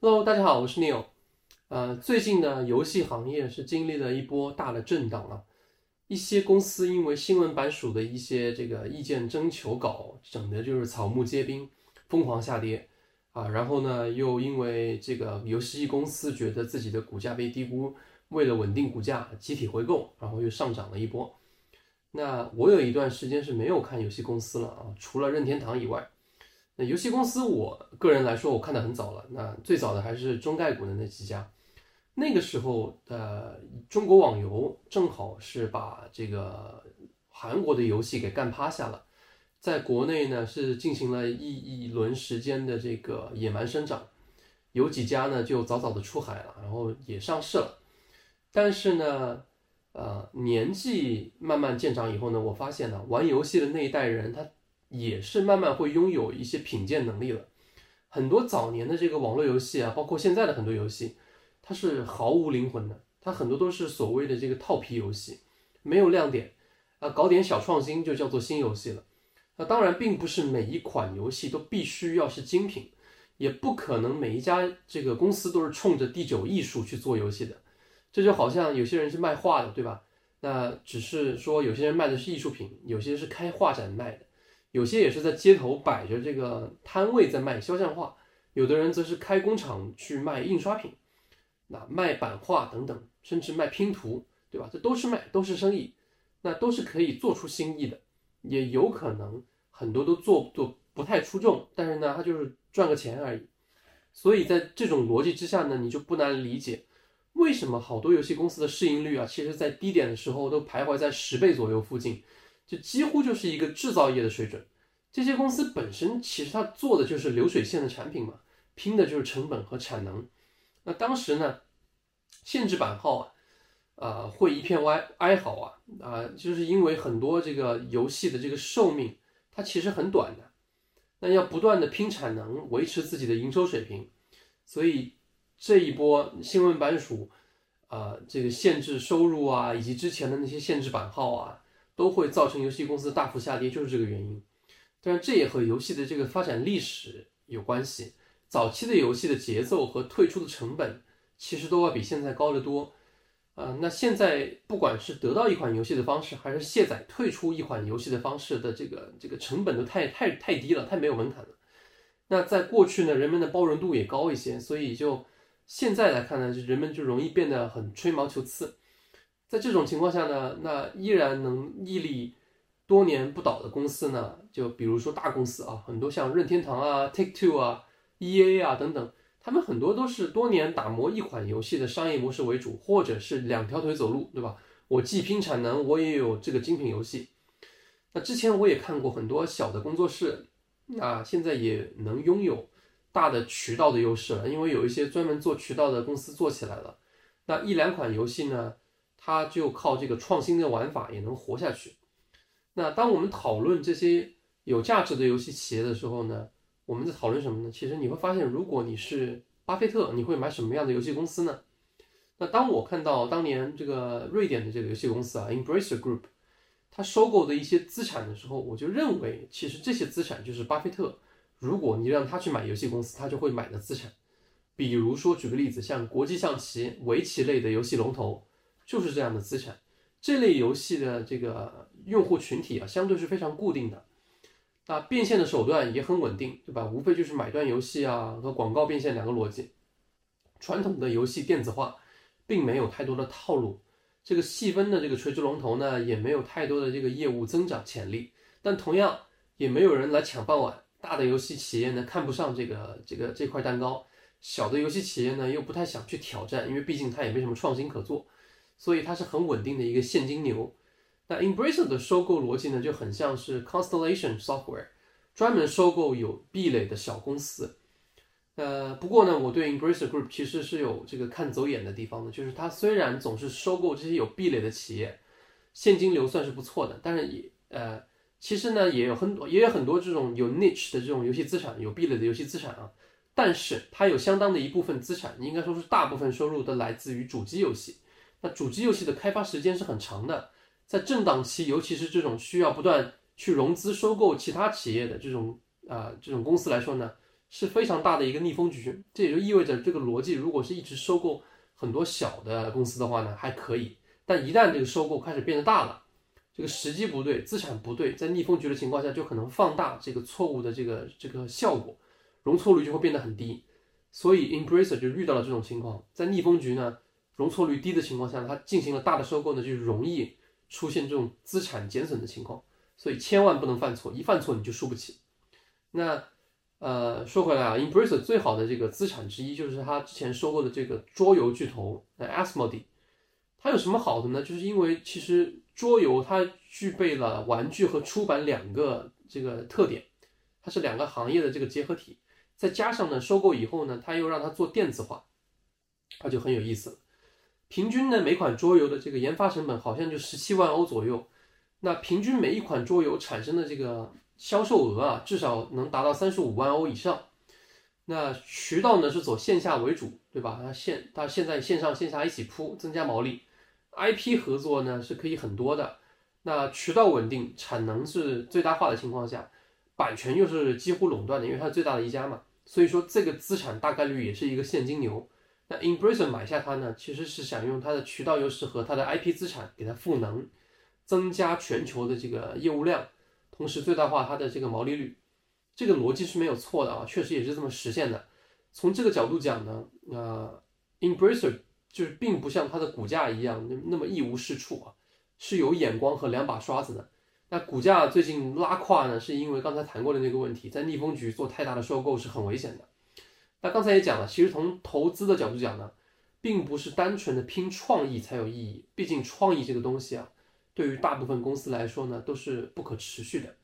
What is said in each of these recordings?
Hello，大家好，我是 Neil。呃，最近呢，游戏行业是经历了一波大的震荡啊。一些公司因为新闻版署的一些这个意见征求稿，整的就是草木皆兵，疯狂下跌啊。然后呢，又因为这个游戏公司觉得自己的股价被低估，为了稳定股价，集体回购，然后又上涨了一波。那我有一段时间是没有看游戏公司了啊，除了任天堂以外。那游戏公司，我个人来说，我看的很早了。那最早的还是中概股的那几家。那个时候，呃，中国网游正好是把这个韩国的游戏给干趴下了，在国内呢是进行了一一轮时间的这个野蛮生长，有几家呢就早早的出海了，然后也上市了。但是呢，呃，年纪慢慢渐长以后呢，我发现呢，玩游戏的那一代人他。也是慢慢会拥有一些品鉴能力了。很多早年的这个网络游戏啊，包括现在的很多游戏，它是毫无灵魂的，它很多都是所谓的这个套皮游戏，没有亮点啊，搞点小创新就叫做新游戏了。那当然，并不是每一款游戏都必须要是精品，也不可能每一家这个公司都是冲着第九艺术去做游戏的。这就好像有些人是卖画的，对吧？那只是说有些人卖的是艺术品，有些是开画展卖的。有些也是在街头摆着这个摊位在卖肖像画，有的人则是开工厂去卖印刷品，那卖版画等等，甚至卖拼图，对吧？这都是卖，都是生意，那都是可以做出新意的，也有可能很多都做做不太出众，但是呢，他就是赚个钱而已。所以在这种逻辑之下呢，你就不难理解为什么好多游戏公司的市盈率啊，其实在低点的时候都徘徊在十倍左右附近。就几乎就是一个制造业的水准，这些公司本身其实它做的就是流水线的产品嘛，拼的就是成本和产能。那当时呢，限制版号啊，呃，会一片哀哀嚎啊啊，就是因为很多这个游戏的这个寿命它其实很短的，那要不断的拼产能，维持自己的营收水平，所以这一波新闻版署啊，这个限制收入啊，以及之前的那些限制版号啊。都会造成游戏公司大幅下跌，就是这个原因。当然，这也和游戏的这个发展历史有关系。早期的游戏的节奏和退出的成本，其实都要比现在高得多。啊，那现在不管是得到一款游戏的方式，还是卸载退出一款游戏的方式的这个这个成本都太太太低了，太没有门槛了。那在过去呢，人们的包容度也高一些，所以就现在来看呢，就人们就容易变得很吹毛求疵。在这种情况下呢，那依然能屹立多年不倒的公司呢，就比如说大公司啊，很多像任天堂啊、Take Two 啊、E A 啊等等，他们很多都是多年打磨一款游戏的商业模式为主，或者是两条腿走路，对吧？我既拼产能，我也有这个精品游戏。那之前我也看过很多小的工作室，啊，现在也能拥有大的渠道的优势了，因为有一些专门做渠道的公司做起来了。那一两款游戏呢？它就靠这个创新的玩法也能活下去。那当我们讨论这些有价值的游戏企业的时候呢，我们在讨论什么呢？其实你会发现，如果你是巴菲特，你会买什么样的游戏公司呢？那当我看到当年这个瑞典的这个游戏公司啊，Embracer Group，它收购的一些资产的时候，我就认为，其实这些资产就是巴菲特，如果你让他去买游戏公司，他就会买的资产。比如说，举个例子，像国际象棋、围棋类的游戏龙头。就是这样的资产，这类游戏的这个用户群体啊，相对是非常固定的，那变现的手段也很稳定，对吧？无非就是买断游戏啊和广告变现两个逻辑。传统的游戏电子化并没有太多的套路，这个细分的这个垂直龙头呢，也没有太多的这个业务增长潜力，但同样也没有人来抢饭碗。大的游戏企业呢，看不上这个这个这块蛋糕，小的游戏企业呢，又不太想去挑战，因为毕竟它也没什么创新可做。所以它是很稳定的一个现金流。那 Embracer 的收购逻辑呢，就很像是 Constellation Software，专门收购有壁垒的小公司。呃，不过呢，我对 Embracer Group 其实是有这个看走眼的地方的，就是它虽然总是收购这些有壁垒的企业，现金流算是不错的，但是也呃，其实呢也有很多也有很多这种有 niche 的这种游戏资产，有壁垒的游戏资产啊。但是它有相当的一部分资产，应该说是大部分收入都来自于主机游戏。那主机游戏的开发时间是很长的，在震荡期，尤其是这种需要不断去融资收购其他企业的这种啊这种公司来说呢，是非常大的一个逆风局。这也就意味着，这个逻辑如果是一直收购很多小的公司的话呢，还可以；但一旦这个收购开始变得大了，这个时机不对，资产不对，在逆风局的情况下，就可能放大这个错误的这个这个效果，容错率就会变得很低。所以，Embracer 就遇到了这种情况，在逆风局呢，容错率低的情况下，它进行了大的收购呢，就容易出现这种资产减损的情况。所以千万不能犯错，一犯错你就输不起。那呃，说回来啊，Embracer 最好的这个资产之一就是他之前收购的这个桌游巨头 Asmodee。它有什么好的呢？就是因为其实桌游它具备了玩具和出版两个这个特点，它是两个行业的这个结合体。再加上呢，收购以后呢，它又让它做电子化，它就很有意思了。平均呢，每款桌游的这个研发成本好像就十七万欧左右。那平均每一款桌游产生的这个销售额啊，至少能达到三十五万欧以上。那渠道呢是走线下为主，对吧？它线它现在线上线下一起铺，增加毛利。IP 合作呢是可以很多的。那渠道稳定，产能是最大化的情况下，版权又是几乎垄断的，因为它最大的一家嘛。所以说这个资产大概率也是一个现金流。那 Embracer 买下它呢，其实是想用它的渠道优势和它的 IP 资产给它赋能。增加全球的这个业务量，同时最大化它的这个毛利率，这个逻辑是没有错的啊，确实也是这么实现的。从这个角度讲呢，呃，Embracer 就是并不像它的股价一样那那么一无是处啊，是有眼光和两把刷子的。那股价最近拉胯呢，是因为刚才谈过的那个问题，在逆风局做太大的收购是很危险的。那刚才也讲了，其实从投资的角度讲呢，并不是单纯的拼创意才有意义，毕竟创意这个东西啊。对于大部分公司来说呢，都是不可持续的。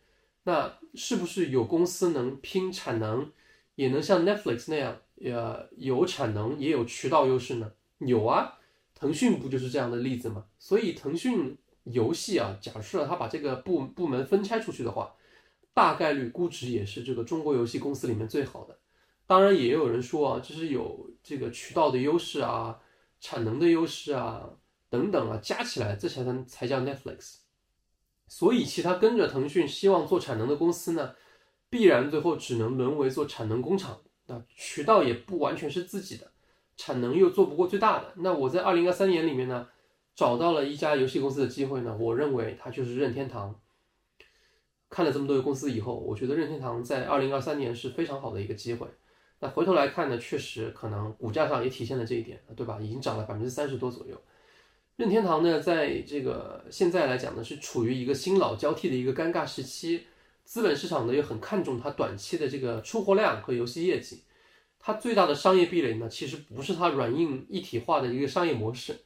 那是不是有公司能拼产能，也能像 Netflix 那样，呃，有产能也有渠道优势呢？有啊，腾讯不就是这样的例子吗？所以腾讯游戏啊，假设它把这个部部门分拆出去的话，大概率估值也是这个中国游戏公司里面最好的。当然，也有人说啊，这是有这个渠道的优势啊，产能的优势啊。等等啊，加起来这才能才叫 Netflix。所以，其他跟着腾讯希望做产能的公司呢，必然最后只能沦为做产能工厂。那渠道也不完全是自己的，产能又做不过最大的。那我在二零二三年里面呢，找到了一家游戏公司的机会呢，我认为它就是任天堂。看了这么多个公司以后，我觉得任天堂在二零二三年是非常好的一个机会。那回头来看呢，确实可能股价上也体现了这一点，对吧？已经涨了百分之三十多左右。任天堂呢，在这个现在来讲呢，是处于一个新老交替的一个尴尬时期。资本市场呢，又很看重它短期的这个出货量和游戏业绩。它最大的商业壁垒呢，其实不是它软硬一体化的一个商业模式，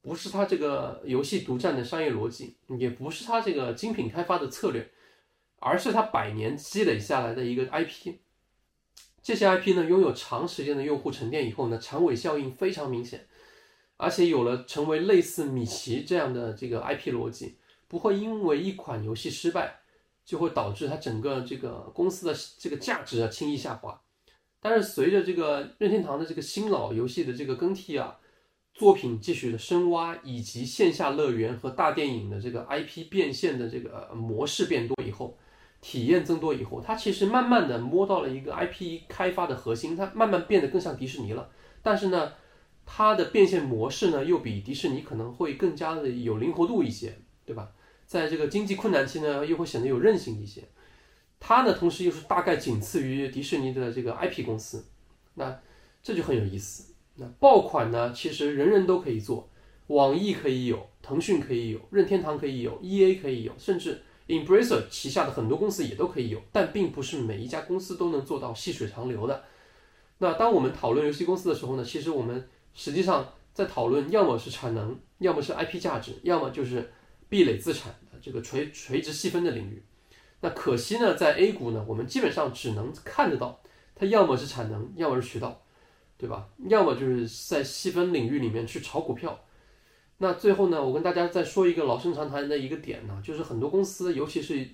不是它这个游戏独占的商业逻辑，也不是它这个精品开发的策略，而是它百年积累下来的一个 IP。这些 IP 呢，拥有长时间的用户沉淀以后呢，长尾效应非常明显。而且有了成为类似米奇这样的这个 IP 逻辑，不会因为一款游戏失败，就会导致它整个这个公司的这个价值啊轻易下滑。但是随着这个任天堂的这个新老游戏的这个更替啊，作品继续的深挖，以及线下乐园和大电影的这个 IP 变现的这个模式变多以后，体验增多以后，它其实慢慢的摸到了一个 IP 开发的核心，它慢慢变得更像迪士尼了。但是呢？它的变现模式呢，又比迪士尼可能会更加的有灵活度一些，对吧？在这个经济困难期呢，又会显得有韧性一些。它呢，同时又是大概仅次于迪士尼的这个 IP 公司，那这就很有意思。那爆款呢，其实人人都可以做，网易可以有，腾讯可以有，任天堂可以有，EA 可以有，甚至 Embracer 旗下的很多公司也都可以有，但并不是每一家公司都能做到细水长流的。那当我们讨论游戏公司的时候呢，其实我们实际上，在讨论要么是产能，要么是 IP 价值，要么就是壁垒资产的这个垂垂直细分的领域。那可惜呢，在 A 股呢，我们基本上只能看得到它要么是产能，要么是渠道，对吧？要么就是在细分领域里面去炒股票。那最后呢，我跟大家再说一个老生常谈的一个点呢，就是很多公司，尤其是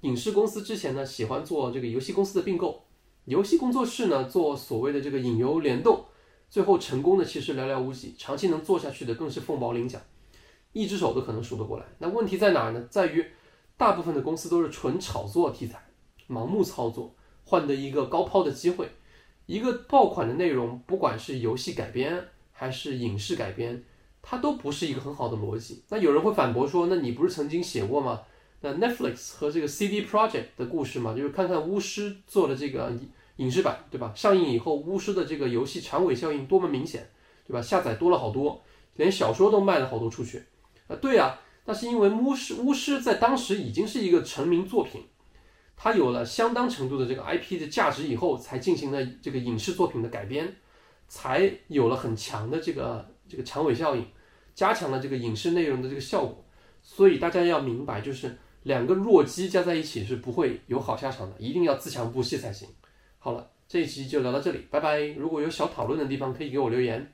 影视公司，之前呢喜欢做这个游戏公司的并购，游戏工作室呢做所谓的这个引游联动。最后成功的其实寥寥无几，长期能做下去的更是凤毛麟角，一只手都可能数得过来。那问题在哪儿呢？在于大部分的公司都是纯炒作题材，盲目操作，换得一个高抛的机会。一个爆款的内容，不管是游戏改编还是影视改编，它都不是一个很好的逻辑。那有人会反驳说，那你不是曾经写过吗？那 Netflix 和这个 CD Project 的故事嘛，就是看看巫师做的这个影视版，对吧？上映以后，巫师的这个游戏长尾效应多么明显，对吧？下载多了好多，连小说都卖了好多出去。啊，对啊，那是因为巫师巫师在当时已经是一个成名作品。它有了相当程度的这个 IP 的价值以后，才进行了这个影视作品的改编，才有了很强的这个这个长尾效应，加强了这个影视内容的这个效果。所以大家要明白，就是两个弱鸡加在一起是不会有好下场的，一定要自强不息才行。好了，这一期就聊到这里，拜拜。如果有小讨论的地方，可以给我留言。